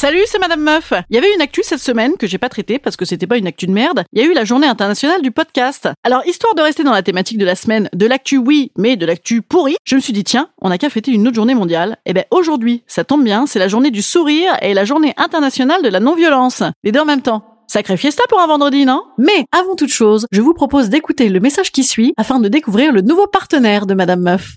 Salut, c'est Madame Meuf. Il y avait une actu cette semaine que j'ai pas traitée parce que c'était pas une actu de merde. Il y a eu la journée internationale du podcast. Alors, histoire de rester dans la thématique de la semaine, de l'actu oui, mais de l'actu pourri, je me suis dit tiens, on a qu'à fêter une autre journée mondiale. Et ben aujourd'hui, ça tombe bien, c'est la journée du sourire et la journée internationale de la non-violence. Les deux en même temps. Sacré fiesta pour un vendredi, non? Mais avant toute chose, je vous propose d'écouter le message qui suit afin de découvrir le nouveau partenaire de Madame Meuf.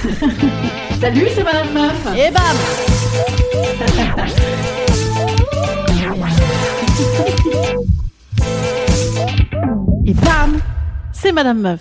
Salut, c'est Madame Meuf. Et bam Et bam C'est Madame Meuf.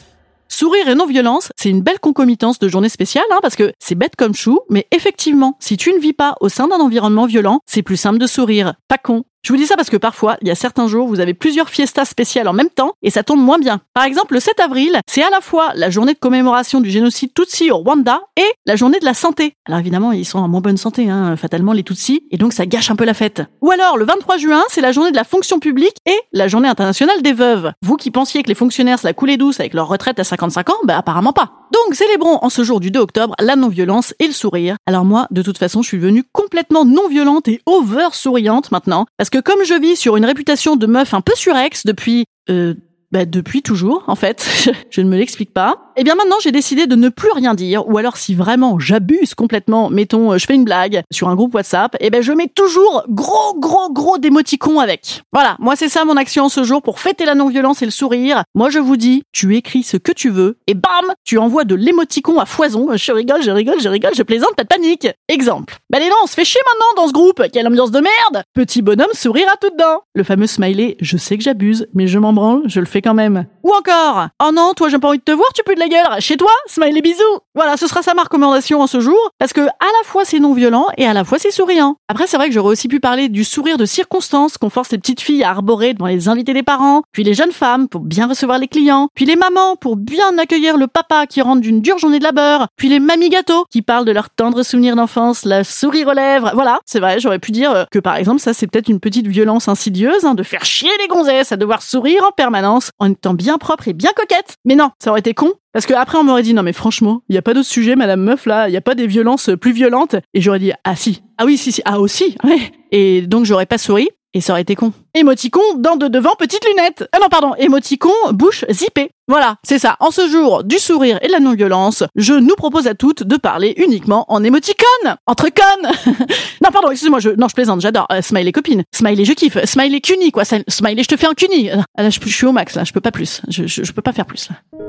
Sourire et non-violence, c'est une belle concomitance de journée spéciale, hein, parce que c'est bête comme chou, mais effectivement, si tu ne vis pas au sein d'un environnement violent, c'est plus simple de sourire. Pas con. Je vous dis ça parce que parfois, il y a certains jours, vous avez plusieurs fiestas spéciales en même temps et ça tombe moins bien. Par exemple, le 7 avril, c'est à la fois la journée de commémoration du génocide Tutsi au Rwanda et la journée de la santé. Alors évidemment, ils sont en moins bonne santé, hein, fatalement les Tutsis, et donc ça gâche un peu la fête. Ou alors, le 23 juin, c'est la journée de la fonction publique et la journée internationale des veuves. Vous qui pensiez que les fonctionnaires se la coulaient douce avec leur retraite à 55 ans, bah apparemment pas. Donc célébrons en ce jour du 2 octobre la non-violence et le sourire. Alors moi, de toute façon, je suis devenue complètement non-violente et over souriante maintenant, parce que comme je vis sur une réputation de meuf un peu surex depuis euh, bah, depuis toujours, en fait. je ne me l'explique pas. Et eh bien maintenant, j'ai décidé de ne plus rien dire, ou alors si vraiment j'abuse complètement, mettons, euh, je fais une blague sur un groupe WhatsApp, et eh ben je mets toujours gros, gros, gros d'émoticons avec. Voilà, moi c'est ça mon action ce jour pour fêter la non-violence et le sourire. Moi je vous dis, tu écris ce que tu veux, et bam, tu envoies de l'émoticon à foison. Je rigole, je rigole, je rigole, je plaisante, pas de panique. Exemple. Bah les non, on se fait chier maintenant dans ce groupe, quelle ambiance de merde Petit bonhomme sourire à tout dedans. Le fameux smiley, je sais que j'abuse, mais je m'en branle, je le fais quand même. Ou encore, oh non, toi j'ai pas envie de te voir, tu peux de la Chez toi, smiley bisous. Voilà, ce sera sa ma recommandation en ce jour, parce que à la fois c'est non violent et à la fois c'est souriant. Après, c'est vrai que j'aurais aussi pu parler du sourire de circonstance qu'on force les petites filles à arborer devant les invités des parents, puis les jeunes femmes pour bien recevoir les clients, puis les mamans pour bien accueillir le papa qui rentre d'une dure journée de labeur, puis les mamies gâteaux qui parlent de leurs tendres souvenirs d'enfance, la sourire aux lèvres. Voilà, c'est vrai, j'aurais pu dire que par exemple ça c'est peut-être une petite violence insidieuse hein, de faire chier les gonzesses à devoir sourire en permanence en étant bien propre et bien coquette. Mais non, ça aurait été con. Parce que après on m'aurait dit non mais franchement, il y a pas d'autre sujet madame meuf là, il y a pas des violences plus violentes et j'aurais dit ah si. Ah oui si si, ah aussi. Ouais. Et donc j'aurais pas souri et ça aurait été con. Émoticon, dents de devant, petites lunettes. Ah non, pardon, émoticon, bouche zippée. Voilà, c'est ça. En ce jour du sourire et de la non-violence, je nous propose à toutes de parler uniquement en émoticône. Entre connes Non, pardon, excuse-moi, je, non, je plaisante, j'adore. Euh, smiley copine, smiley je kiffe, smiley cuni, quoi. Smiley je te fais un cuni. Ah, je, suis au max, là, je peux pas plus. Je, je, je peux pas faire plus, là.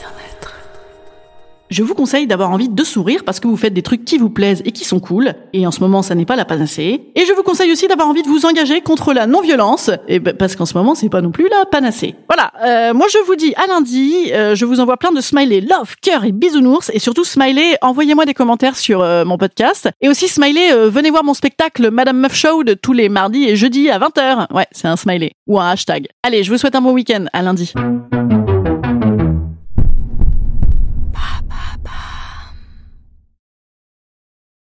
je vous conseille d'avoir envie de sourire parce que vous faites des trucs qui vous plaisent et qui sont cool. Et en ce moment, ça n'est pas la panacée. Et je vous conseille aussi d'avoir envie de vous engager contre la non-violence. Et ben, parce qu'en ce moment, c'est pas non plus la panacée. Voilà. Euh, moi, je vous dis à lundi. Euh, je vous envoie plein de smiley, love, cœur et bisounours. Et surtout, smiley, envoyez-moi des commentaires sur euh, mon podcast. Et aussi, smiley, venez voir mon spectacle Madame Meuf Show de tous les mardis et jeudis à 20h. Ouais, c'est un smiley. Ou un hashtag. Allez, je vous souhaite un bon week-end. À lundi.